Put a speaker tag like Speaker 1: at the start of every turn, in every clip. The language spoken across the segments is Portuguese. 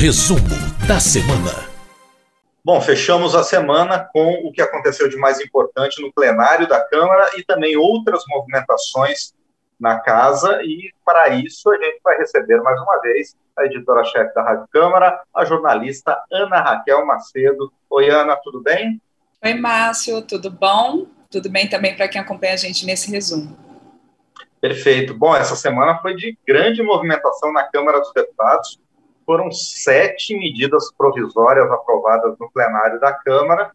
Speaker 1: Resumo da semana.
Speaker 2: Bom, fechamos a semana com o que aconteceu de mais importante no plenário da Câmara e também outras movimentações na casa. E para isso a gente vai receber mais uma vez a editora-chefe da Rádio Câmara, a jornalista Ana Raquel Macedo. Oi, Ana, tudo bem?
Speaker 3: Oi, Márcio, tudo bom? Tudo bem também para quem acompanha a gente nesse resumo.
Speaker 2: Perfeito. Bom, essa semana foi de grande movimentação na Câmara dos Deputados. Foram sete medidas provisórias aprovadas no plenário da Câmara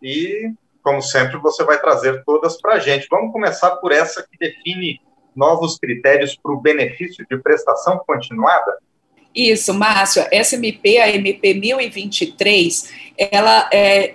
Speaker 2: e, como sempre, você vai trazer todas para a gente. Vamos começar por essa que define novos critérios para o benefício de prestação continuada?
Speaker 3: Isso, Márcio. Essa MP, a MP 1023, ela é,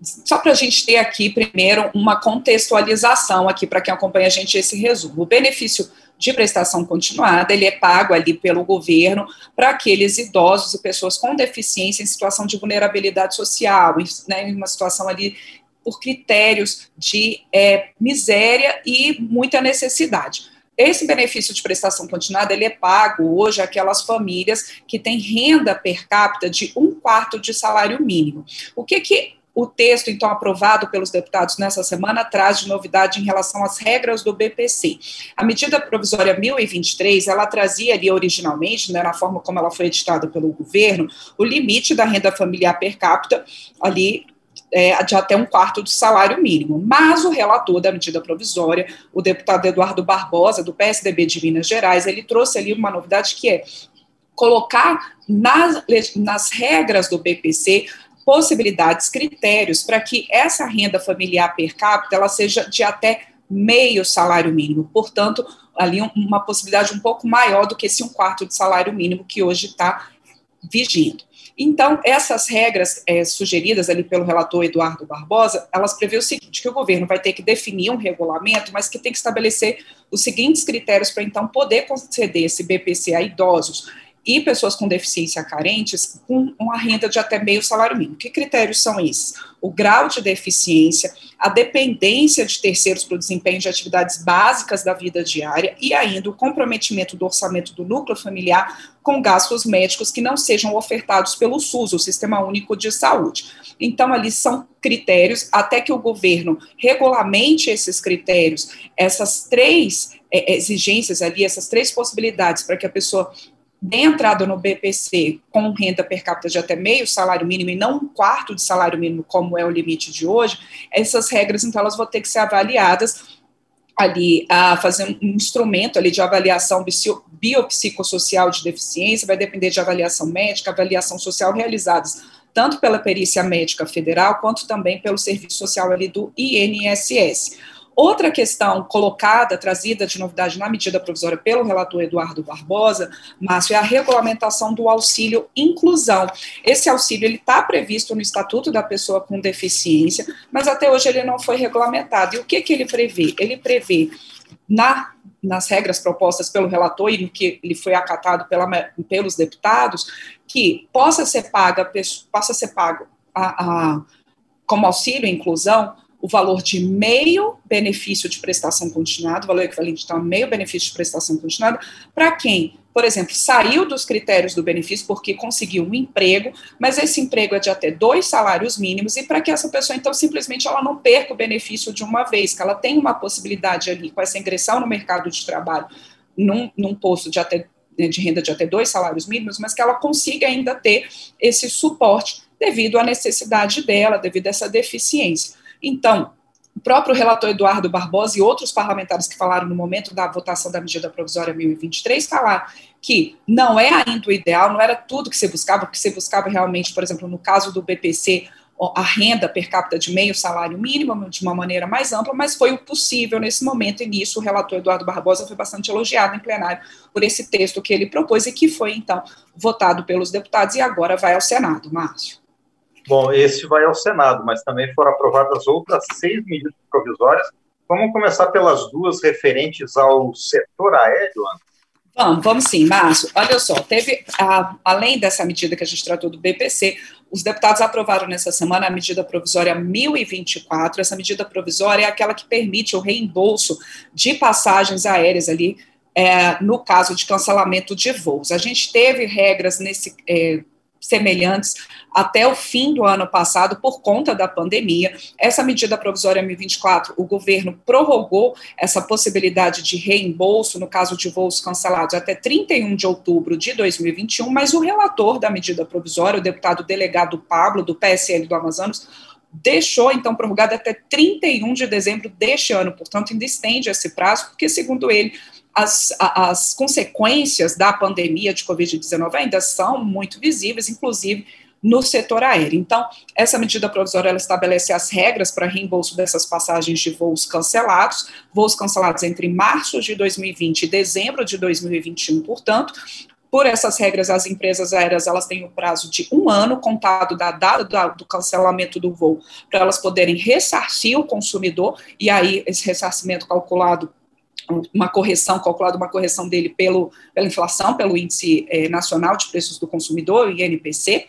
Speaker 3: só para a gente ter aqui, primeiro, uma contextualização aqui para quem acompanha a gente esse resumo. O benefício de prestação continuada, ele é pago ali pelo governo para aqueles idosos e pessoas com deficiência em situação de vulnerabilidade social, né, em uma situação ali por critérios de é, miséria e muita necessidade. Esse benefício de prestação continuada ele é pago hoje àquelas famílias que têm renda per capita de um quarto de salário mínimo. O que, que o texto, então, aprovado pelos deputados nessa semana, traz de novidade em relação às regras do BPC. A medida provisória 1023, ela trazia ali originalmente, né, na forma como ela foi editada pelo governo, o limite da renda familiar per capita ali é, de até um quarto do salário mínimo. Mas o relator da medida provisória, o deputado Eduardo Barbosa, do PSDB de Minas Gerais, ele trouxe ali uma novidade que é colocar nas, nas regras do BPC possibilidades, critérios para que essa renda familiar per capita ela seja de até meio salário mínimo, portanto, ali uma possibilidade um pouco maior do que esse um quarto de salário mínimo que hoje está vigindo. Então, essas regras é, sugeridas ali pelo relator Eduardo Barbosa, elas prevê o seguinte, que o governo vai ter que definir um regulamento, mas que tem que estabelecer os seguintes critérios para, então, poder conceder esse BPC a idosos e pessoas com deficiência carentes com uma renda de até meio salário mínimo. Que critérios são esses? O grau de deficiência, a dependência de terceiros para o desempenho de atividades básicas da vida diária e ainda o comprometimento do orçamento do núcleo familiar com gastos médicos que não sejam ofertados pelo SUS, o Sistema Único de Saúde. Então, ali são critérios, até que o governo regulamente esses critérios, essas três é, exigências ali, essas três possibilidades para que a pessoa dê entrada no BPC com renda per capita de até meio salário mínimo e não um quarto de salário mínimo, como é o limite de hoje, essas regras, então, elas vão ter que ser avaliadas ali a fazer um instrumento ali de avaliação biopsicossocial de deficiência, vai depender de avaliação médica, avaliação social realizadas tanto pela perícia médica federal quanto também pelo serviço social ali do INSS. Outra questão colocada, trazida de novidade na medida provisória pelo relator Eduardo Barbosa, Márcio, é a regulamentação do auxílio inclusão. Esse auxílio ele está previsto no Estatuto da Pessoa com Deficiência, mas até hoje ele não foi regulamentado. E o que, que ele prevê? Ele prevê na nas regras propostas pelo relator e no que ele foi acatado pela, pelos deputados, que possa ser paga, possa ser pago a, a, como auxílio inclusão o valor de meio benefício de prestação continuada, o valor equivalente então, a meio benefício de prestação continuada, para quem, por exemplo, saiu dos critérios do benefício porque conseguiu um emprego, mas esse emprego é de até dois salários mínimos, e para que essa pessoa, então, simplesmente ela não perca o benefício de uma vez, que ela tem uma possibilidade ali, com essa ingressão no mercado de trabalho, num, num posto de até né, de renda de até dois salários mínimos, mas que ela consiga ainda ter esse suporte devido à necessidade dela, devido a essa deficiência. Então, o próprio relator Eduardo Barbosa e outros parlamentares que falaram no momento da votação da medida provisória 1023 falaram que não é ainda o ideal, não era tudo que se buscava, porque se buscava realmente, por exemplo, no caso do BPC, a renda per capita de meio salário mínimo, de uma maneira mais ampla, mas foi o possível nesse momento, e nisso o relator Eduardo Barbosa foi bastante elogiado em plenário por esse texto que ele propôs e que foi, então, votado pelos deputados e agora vai ao Senado. Márcio.
Speaker 2: Bom, esse vai ao Senado, mas também foram aprovadas outras seis medidas provisórias. Vamos começar pelas duas referentes ao setor aéreo, Ana?
Speaker 3: Vamos, vamos sim, Márcio. Olha só, teve, a, além dessa medida que a gente tratou do BPC, os deputados aprovaram nessa semana a medida provisória 1024. Essa medida provisória é aquela que permite o reembolso de passagens aéreas ali, é, no caso de cancelamento de voos. A gente teve regras nesse, é, semelhantes até o fim do ano passado por conta da pandemia. Essa medida provisória 1024, o governo prorrogou essa possibilidade de reembolso no caso de voos cancelados até 31 de outubro de 2021, mas o relator da medida provisória, o deputado delegado Pablo, do PSL do Amazonas, deixou então prorrogado até 31 de dezembro deste ano, portanto, ainda estende esse prazo, porque, segundo ele, as, as consequências da pandemia de Covid-19 ainda são muito visíveis, inclusive no setor aéreo. Então, essa medida provisória ela estabelece as regras para reembolso dessas passagens de voos cancelados, voos cancelados entre março de 2020 e dezembro de 2021, portanto, por essas regras, as empresas aéreas elas têm o um prazo de um ano contado da data do cancelamento do voo para elas poderem ressarcir o consumidor e aí esse ressarcimento calculado uma correção, calculada uma correção dele pelo, pela inflação, pelo Índice eh, Nacional de Preços do Consumidor, INPC.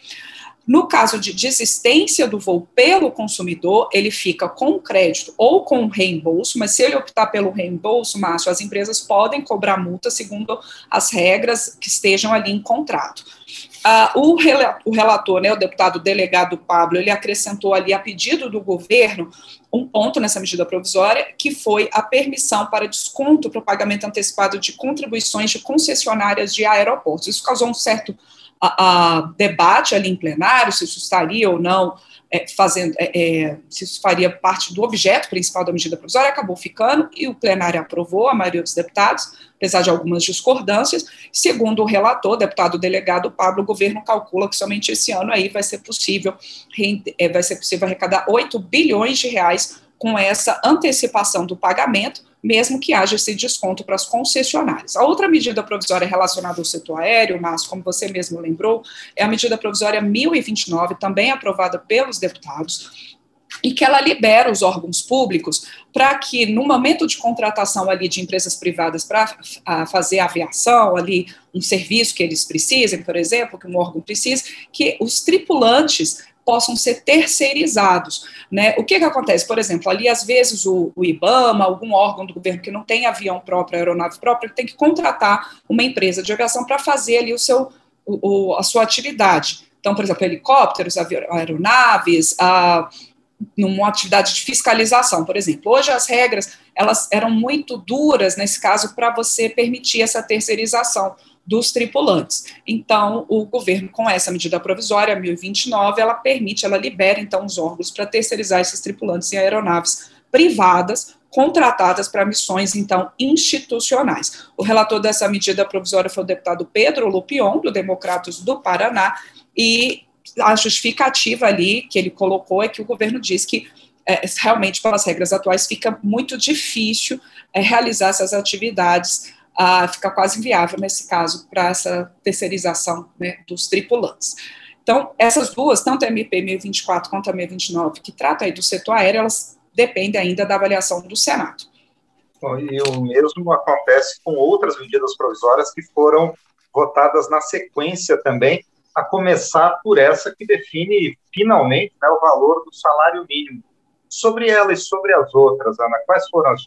Speaker 3: No caso de desistência do voo pelo consumidor, ele fica com crédito ou com reembolso, mas se ele optar pelo reembolso, Márcio, as empresas podem cobrar multa segundo as regras que estejam ali em contrato. Uh, o, o, relator, né, o deputado delegado Pablo, ele acrescentou ali a pedido do governo um ponto nessa medida provisória, que foi a permissão para desconto para o pagamento antecipado de contribuições de concessionárias de aeroportos. Isso causou um certo a, a debate ali em plenário, se isso estaria ou não é, fazendo, é, é, se isso faria parte do objeto principal da medida provisória, acabou ficando e o plenário aprovou, a maioria dos deputados, apesar de algumas discordâncias. Segundo o relator, deputado delegado Pablo, o governo calcula que somente esse ano aí vai ser possível, é, vai ser possível arrecadar 8 bilhões de reais com essa antecipação do pagamento, mesmo que haja esse desconto para as concessionárias. A outra medida provisória relacionada ao setor aéreo, mas como você mesmo lembrou, é a medida provisória 1029, também aprovada pelos deputados, e que ela libera os órgãos públicos para que, no momento de contratação ali de empresas privadas para fazer aviação, ali um serviço que eles precisem, por exemplo, que um órgão precise, que os tripulantes possam ser terceirizados. Né? O que, que acontece? Por exemplo, ali, às vezes, o, o, IBAMA, algum órgão do governo que não tem avião próprio, aeronave própria, tem que contratar uma empresa de aviação para fazer ali o seu, o, a sua atividade. Então, por exemplo, helicópteros, aeronaves, a, numa atividade de fiscalização, por exemplo. Hoje as regras elas eram muito duras nesse caso para você permitir essa terceirização dos tripulantes. Então, o governo, com essa medida provisória, 1029, ela permite, ela libera, então, os órgãos para terceirizar esses tripulantes em aeronaves privadas, contratadas para missões, então, institucionais. O relator dessa medida provisória foi o deputado Pedro Lupion, do Democratas do Paraná, e a justificativa ali que ele colocou é que o governo diz que é, realmente, pelas regras atuais, fica muito difícil é, realizar essas atividades ah, fica quase inviável nesse caso para essa terceirização né, dos tripulantes. Então, essas duas, tanto a MP 1024 quanto a 1029, que trata aí do setor aéreo, elas dependem ainda da avaliação do Senado.
Speaker 2: E o mesmo acontece com outras medidas provisórias que foram votadas na sequência também, a começar por essa que define finalmente né, o valor do salário mínimo. Sobre ela e sobre as outras, Ana, quais foram as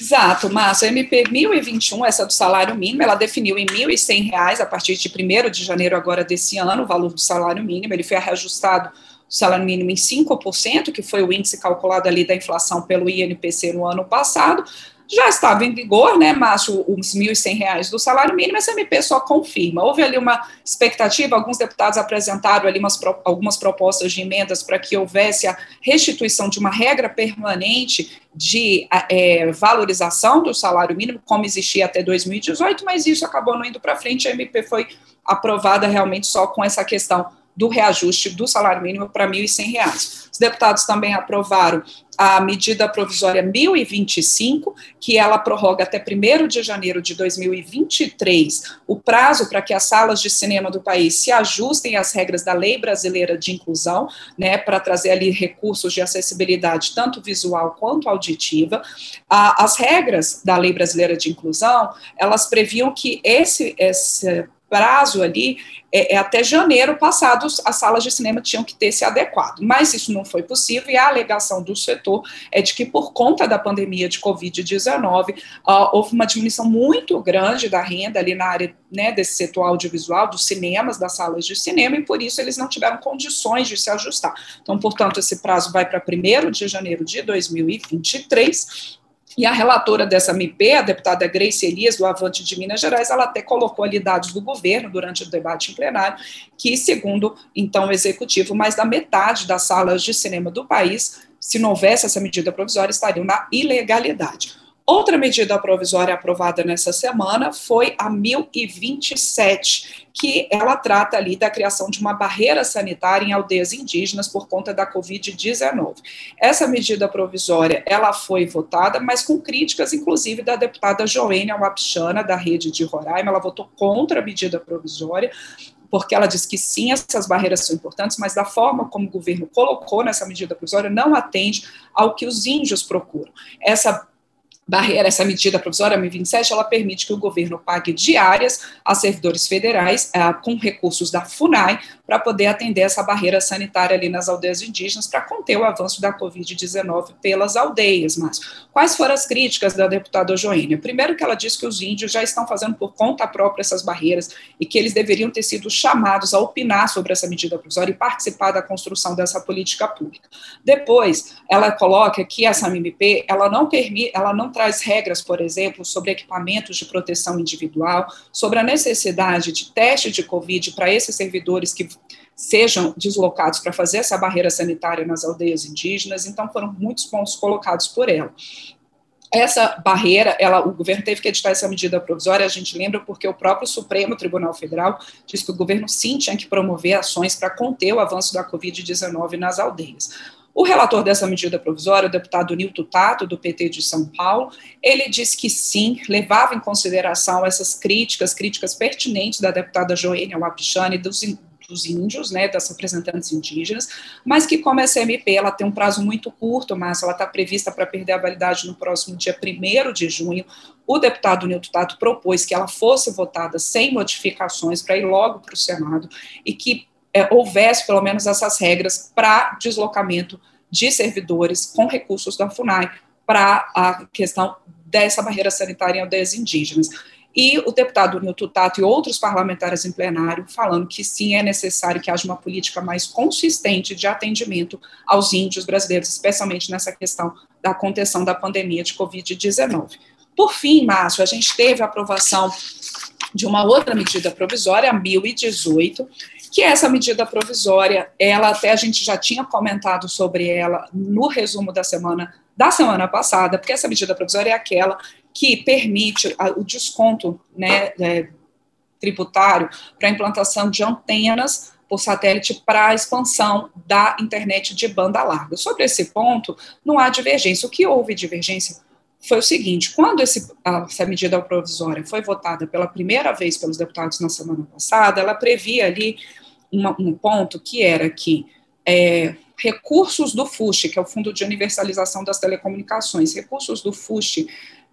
Speaker 3: Exato, Márcio. A MP 1021, essa do salário mínimo, ela definiu em R$ 1.100 a partir de 1 de janeiro agora desse ano, o valor do salário mínimo. Ele foi reajustado o salário mínimo em 5%, que foi o índice calculado ali da inflação pelo INPC no ano passado, já estava em vigor, né, Márcio, os R$ 1.100 do salário mínimo, essa MP só confirma. Houve ali uma expectativa, alguns deputados apresentaram ali umas, algumas propostas de emendas para que houvesse a restituição de uma regra permanente de é, valorização do salário mínimo, como existia até 2018, mas isso acabou não indo para frente, a MP foi aprovada realmente só com essa questão do reajuste do salário mínimo para R$ 1.100. Os deputados também aprovaram a medida provisória 1025, que ela prorroga até 1 de janeiro de 2023 o prazo para que as salas de cinema do país se ajustem às regras da Lei Brasileira de Inclusão, né, para trazer ali recursos de acessibilidade tanto visual quanto auditiva. As regras da Lei Brasileira de Inclusão, elas previam que esse, esse prazo ali é, é, até janeiro passado, as salas de cinema tinham que ter se adequado, mas isso não foi possível e a alegação do setor é de que, por conta da pandemia de Covid-19, uh, houve uma diminuição muito grande da renda ali na área né, desse setor audiovisual, dos cinemas, das salas de cinema, e por isso eles não tiveram condições de se ajustar. Então, portanto, esse prazo vai para 1 de janeiro de 2023 e a relatora dessa MP, a deputada Grace Elias, do Avante de Minas Gerais, ela até colocou ali dados do governo durante o debate em plenário, que, segundo, então, o executivo, mais da metade das salas de cinema do país, se não houvesse essa medida provisória, estariam na ilegalidade. Outra medida provisória aprovada nessa semana foi a 1027, que ela trata ali da criação de uma barreira sanitária em aldeias indígenas por conta da Covid-19. Essa medida provisória, ela foi votada, mas com críticas, inclusive, da deputada Joênia Wapichana, da rede de Roraima, ela votou contra a medida provisória, porque ela diz que sim, essas barreiras são importantes, mas da forma como o governo colocou nessa medida provisória não atende ao que os índios procuram. Essa barreira, essa medida provisória 1027, ela permite que o governo pague diárias a servidores federais é, com recursos da FUNAI para poder atender essa barreira sanitária ali nas aldeias indígenas para conter o avanço da Covid-19 pelas aldeias. Mas quais foram as críticas da deputada Joênia? Primeiro que ela diz que os índios já estão fazendo por conta própria essas barreiras e que eles deveriam ter sido chamados a opinar sobre essa medida provisória e participar da construção dessa política pública. Depois, ela coloca que essa MP, ela não permite, ela não traz regras, por exemplo, sobre equipamentos de proteção individual, sobre a necessidade de teste de Covid para esses servidores que sejam deslocados para fazer essa barreira sanitária nas aldeias indígenas, então foram muitos pontos colocados por ela. Essa barreira, ela, o governo teve que editar essa medida provisória, a gente lembra porque o próprio Supremo Tribunal Federal disse que o governo sim tinha que promover ações para conter o avanço da Covid-19 nas aldeias. O relator dessa medida provisória, o deputado Nilton Tato, do PT de São Paulo, ele disse que sim, levava em consideração essas críticas, críticas pertinentes da deputada Joênia Wapichana e dos, dos índios, né, das representantes indígenas, mas que como essa MP ela tem um prazo muito curto, mas ela está prevista para perder a validade no próximo dia 1 de junho, o deputado Nilton Tato propôs que ela fosse votada sem modificações para ir logo para o Senado e que é, houvesse pelo menos essas regras para deslocamento de servidores com recursos da FUNAI para a questão dessa barreira sanitária em aldeias indígenas. E o deputado Nilton Tato e outros parlamentares em plenário falando que sim, é necessário que haja uma política mais consistente de atendimento aos índios brasileiros, especialmente nessa questão da contenção da pandemia de Covid-19. Por fim, Márcio, a gente teve a aprovação de uma outra medida provisória, a 1018, que essa medida provisória, ela até a gente já tinha comentado sobre ela no resumo da semana da semana passada, porque essa medida provisória é aquela que permite o desconto né, é, tributário para a implantação de antenas por satélite para a expansão da internet de banda larga. Sobre esse ponto, não há divergência. O que houve divergência foi o seguinte: quando esse, essa medida provisória foi votada pela primeira vez pelos deputados na semana passada, ela previa ali uma, um ponto que era que é, recursos do FUST, que é o Fundo de Universalização das Telecomunicações, recursos do FUST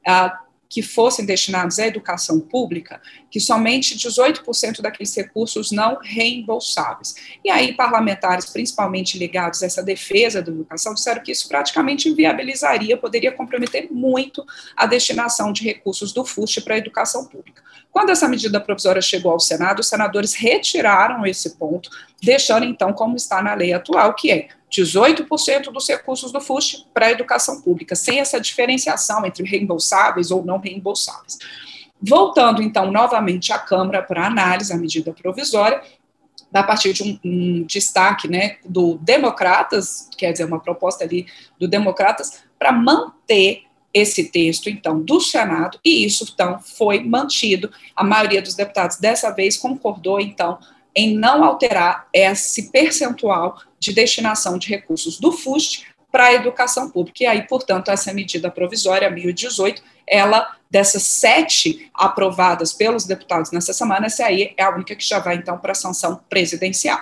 Speaker 3: ah, que fossem destinados à educação pública, que somente 18% daqueles recursos não reembolsáveis. E aí, parlamentares, principalmente ligados a essa defesa da educação, disseram que isso praticamente inviabilizaria, poderia comprometer muito a destinação de recursos do FUST para a educação pública. Quando essa medida provisória chegou ao Senado, os senadores retiraram esse ponto, deixando então como está na lei atual, que é 18% dos recursos do FUST para a educação pública, sem essa diferenciação entre reembolsáveis ou não reembolsáveis. Voltando então novamente à Câmara para análise a medida provisória, a partir de um, um, destaque né, do Democratas, quer dizer, uma proposta ali do Democratas, para manter esse texto, então, do Senado, e isso, então, foi mantido. A maioria dos deputados, dessa vez, concordou, então, em não alterar esse percentual de destinação de recursos do FUST para a educação pública. E aí, portanto, essa medida provisória 1018, ela, dessas sete aprovadas pelos deputados nessa semana, essa aí é a única que já vai, então, para a sanção presidencial.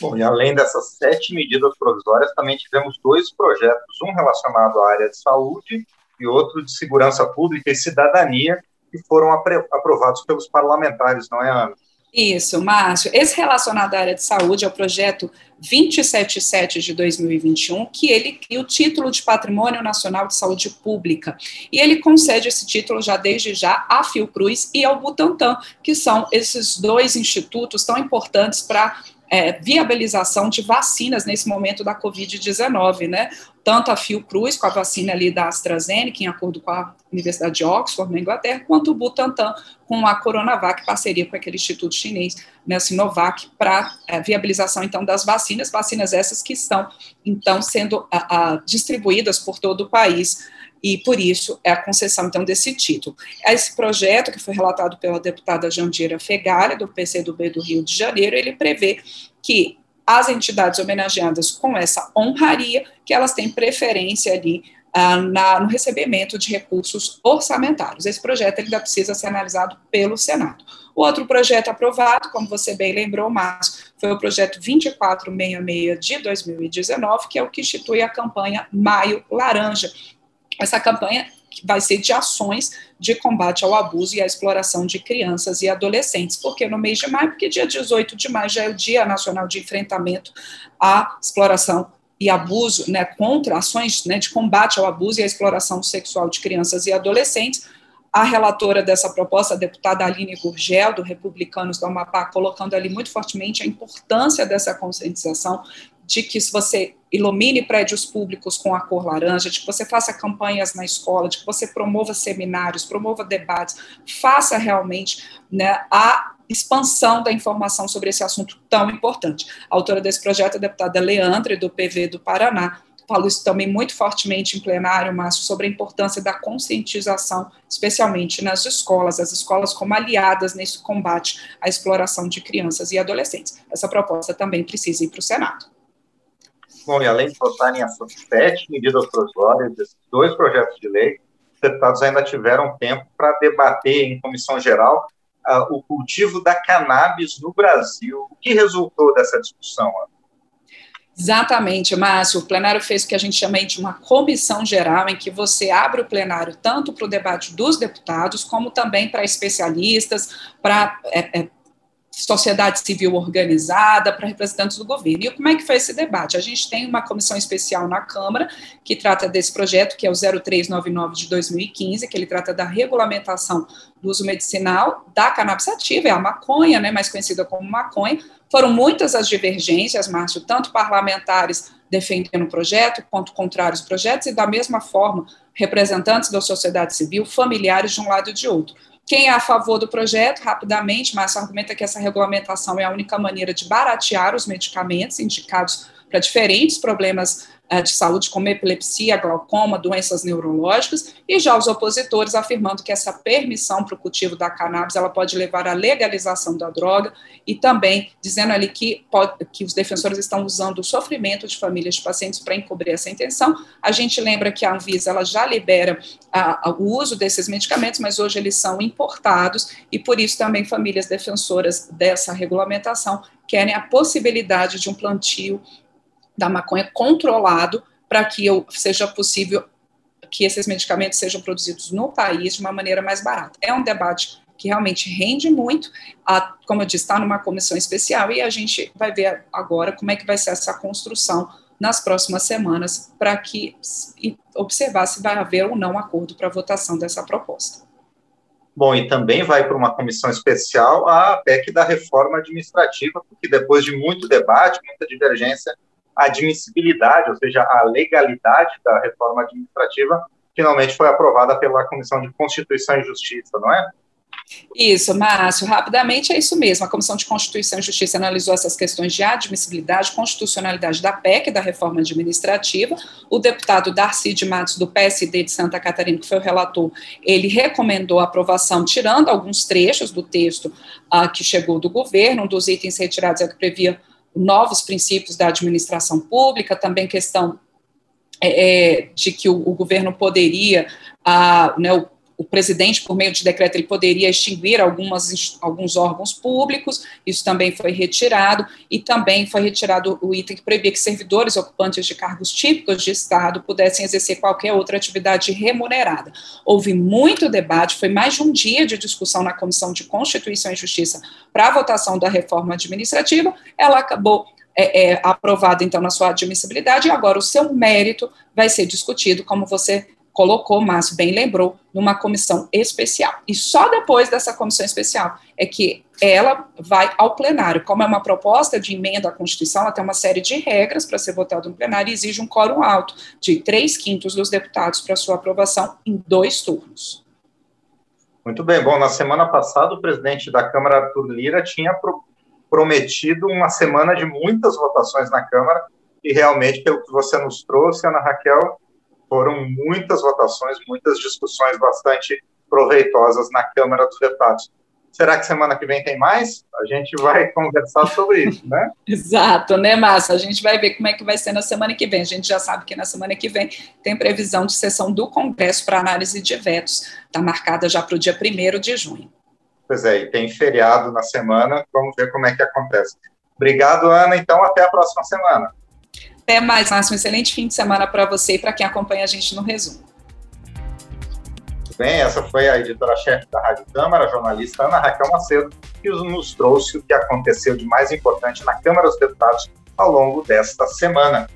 Speaker 2: Bom, e além dessas sete medidas provisórias, também tivemos dois projetos, um relacionado à área de saúde e outro de segurança pública e cidadania, que foram aprovados pelos parlamentares, não é, Ana?
Speaker 3: Isso, Márcio. Esse relacionado à área de saúde é o projeto 277 de 2021, que ele cria o título de Patrimônio Nacional de Saúde Pública. E ele concede esse título já desde já à Fiocruz e ao Butantan, que são esses dois institutos tão importantes para é, viabilização de vacinas nesse momento da Covid-19, né? Tanto a Fiocruz, com a vacina ali da AstraZeneca, em acordo com a Universidade de Oxford, na Inglaterra, quanto o Butantan, com a Coronavac, parceria com aquele instituto chinês, né, Sinovac, para é, viabilização, então, das vacinas, vacinas essas que estão, então, sendo a, a, distribuídas por todo o país e por isso é a concessão, então, desse título. Esse projeto, que foi relatado pela deputada Jandira Fegali, do PCdoB do Rio de Janeiro, ele prevê que as entidades homenageadas com essa honraria, que elas têm preferência ali ah, na, no recebimento de recursos orçamentários. Esse projeto ainda precisa ser analisado pelo Senado. O outro projeto aprovado, como você bem lembrou, Márcio, foi o projeto 2466 de 2019, que é o que institui a campanha Maio Laranja, essa campanha vai ser de ações de combate ao abuso e à exploração de crianças e adolescentes. Porque no mês de maio, porque dia 18 de maio já é o Dia Nacional de Enfrentamento à Exploração e Abuso, né, contra ações né, de combate ao abuso e à exploração sexual de crianças e adolescentes. A relatora dessa proposta, a deputada Aline Gurgel, do Republicanos do Amapá, colocando ali muito fortemente a importância dessa conscientização de que se você ilumine prédios públicos com a cor laranja, de que você faça campanhas na escola, de que você promova seminários, promova debates, faça realmente né, a expansão da informação sobre esse assunto tão importante. A autora desse projeto é a deputada Leandre, do PV do Paraná, falo isso também muito fortemente em plenário, Márcio, sobre a importância da conscientização, especialmente nas escolas, as escolas como aliadas nesse combate à exploração de crianças e adolescentes. Essa proposta também precisa ir para o Senado.
Speaker 2: Bom, e além de votarem essas sete medidas provisórias, esses dois projetos de lei, os deputados ainda tiveram tempo para debater em comissão geral uh, o cultivo da cannabis no Brasil. O que resultou dessa discussão?
Speaker 3: Exatamente, Márcio. O plenário fez o que a gente chama de uma comissão geral, em que você abre o plenário tanto para o debate dos deputados, como também para especialistas, para é, é, sociedade civil organizada, para representantes do governo. E como é que foi esse debate? A gente tem uma comissão especial na Câmara que trata desse projeto, que é o 0399 de 2015, que ele trata da regulamentação do uso medicinal da cannabis ativa, é a maconha, né, mais conhecida como maconha. Foram muitas as divergências, Márcio, tanto parlamentares defendendo o projeto, quanto contrários projetos, e da mesma forma, representantes da sociedade civil, familiares de um lado e de outro. Quem é a favor do projeto, rapidamente, Márcio argumenta que essa regulamentação é a única maneira de baratear os medicamentos indicados para diferentes problemas de saúde, como epilepsia, glaucoma, doenças neurológicas, e já os opositores afirmando que essa permissão para o cultivo da cannabis ela pode levar à legalização da droga, e também dizendo ali que, pode, que os defensores estão usando o sofrimento de famílias de pacientes para encobrir essa intenção. A gente lembra que a Anvisa ela já libera a, o uso desses medicamentos, mas hoje eles são importados, e por isso também famílias defensoras dessa regulamentação querem a possibilidade de um plantio da maconha controlado para que eu, seja possível que esses medicamentos sejam produzidos no país de uma maneira mais barata. É um debate que realmente rende muito, a, como eu disse, está numa comissão especial e a gente vai ver agora como é que vai ser essa construção nas próximas semanas para que observar se vai haver ou não acordo para a votação dessa proposta.
Speaker 2: Bom, e também vai para uma comissão especial a PEC da reforma administrativa, porque depois de muito debate, muita divergência, a admissibilidade, ou seja, a legalidade da reforma administrativa, finalmente foi aprovada pela Comissão de Constituição e Justiça, não é?
Speaker 3: Isso, Márcio, rapidamente é isso mesmo. A Comissão de Constituição e Justiça analisou essas questões de admissibilidade, constitucionalidade da PEC, da reforma administrativa. O deputado Darcy de Matos, do PSD de Santa Catarina, que foi o relator, ele recomendou a aprovação, tirando alguns trechos do texto uh, que chegou do governo. Um dos itens retirados é que previa novos princípios da administração pública, também questão é, é, de que o, o, governo poderia, a, né, o, o presidente, por meio de decreto, ele poderia extinguir algumas, alguns órgãos públicos, isso também foi retirado, e também foi retirado o item que proibia que servidores ocupantes de cargos típicos de Estado pudessem exercer qualquer outra atividade remunerada. Houve muito debate, foi mais de um dia de discussão na Comissão de Constituição e Justiça para a votação da reforma administrativa, ela acabou é, é, aprovada, então, na sua admissibilidade, e agora o seu mérito vai ser discutido, como você colocou, Márcio bem lembrou, numa comissão especial. E só depois dessa comissão especial é que ela vai ao plenário. Como é uma proposta de emenda à Constituição, ela tem uma série de regras para ser votada no plenário e exige um quórum alto de três quintos dos deputados para sua aprovação em dois turnos.
Speaker 2: Muito bem. Bom, na semana passada, o presidente da Câmara, Arthur Lira, tinha pro prometido uma semana de muitas votações na Câmara e realmente, pelo que você nos trouxe, Ana Raquel, foram muitas votações, muitas discussões bastante proveitosas na Câmara dos Deputados. Será que semana que vem tem mais? A gente vai conversar sobre isso, né?
Speaker 3: Exato, né, Márcia? A gente vai ver como é que vai ser na semana que vem. A gente já sabe que na semana que vem tem previsão de sessão do Congresso para análise de vetos. Está marcada já para o dia 1 de junho.
Speaker 2: Pois é, e tem feriado na semana, vamos ver como é que acontece. Obrigado, Ana. Então, até a próxima semana.
Speaker 3: Até mais, Márcio. Um excelente fim de semana para você e para quem acompanha a gente no resumo.
Speaker 2: Bem, essa foi a editora-chefe da Rádio Câmara, jornalista Ana Raquel Macedo, que nos trouxe o que aconteceu de mais importante na Câmara dos Deputados ao longo desta semana.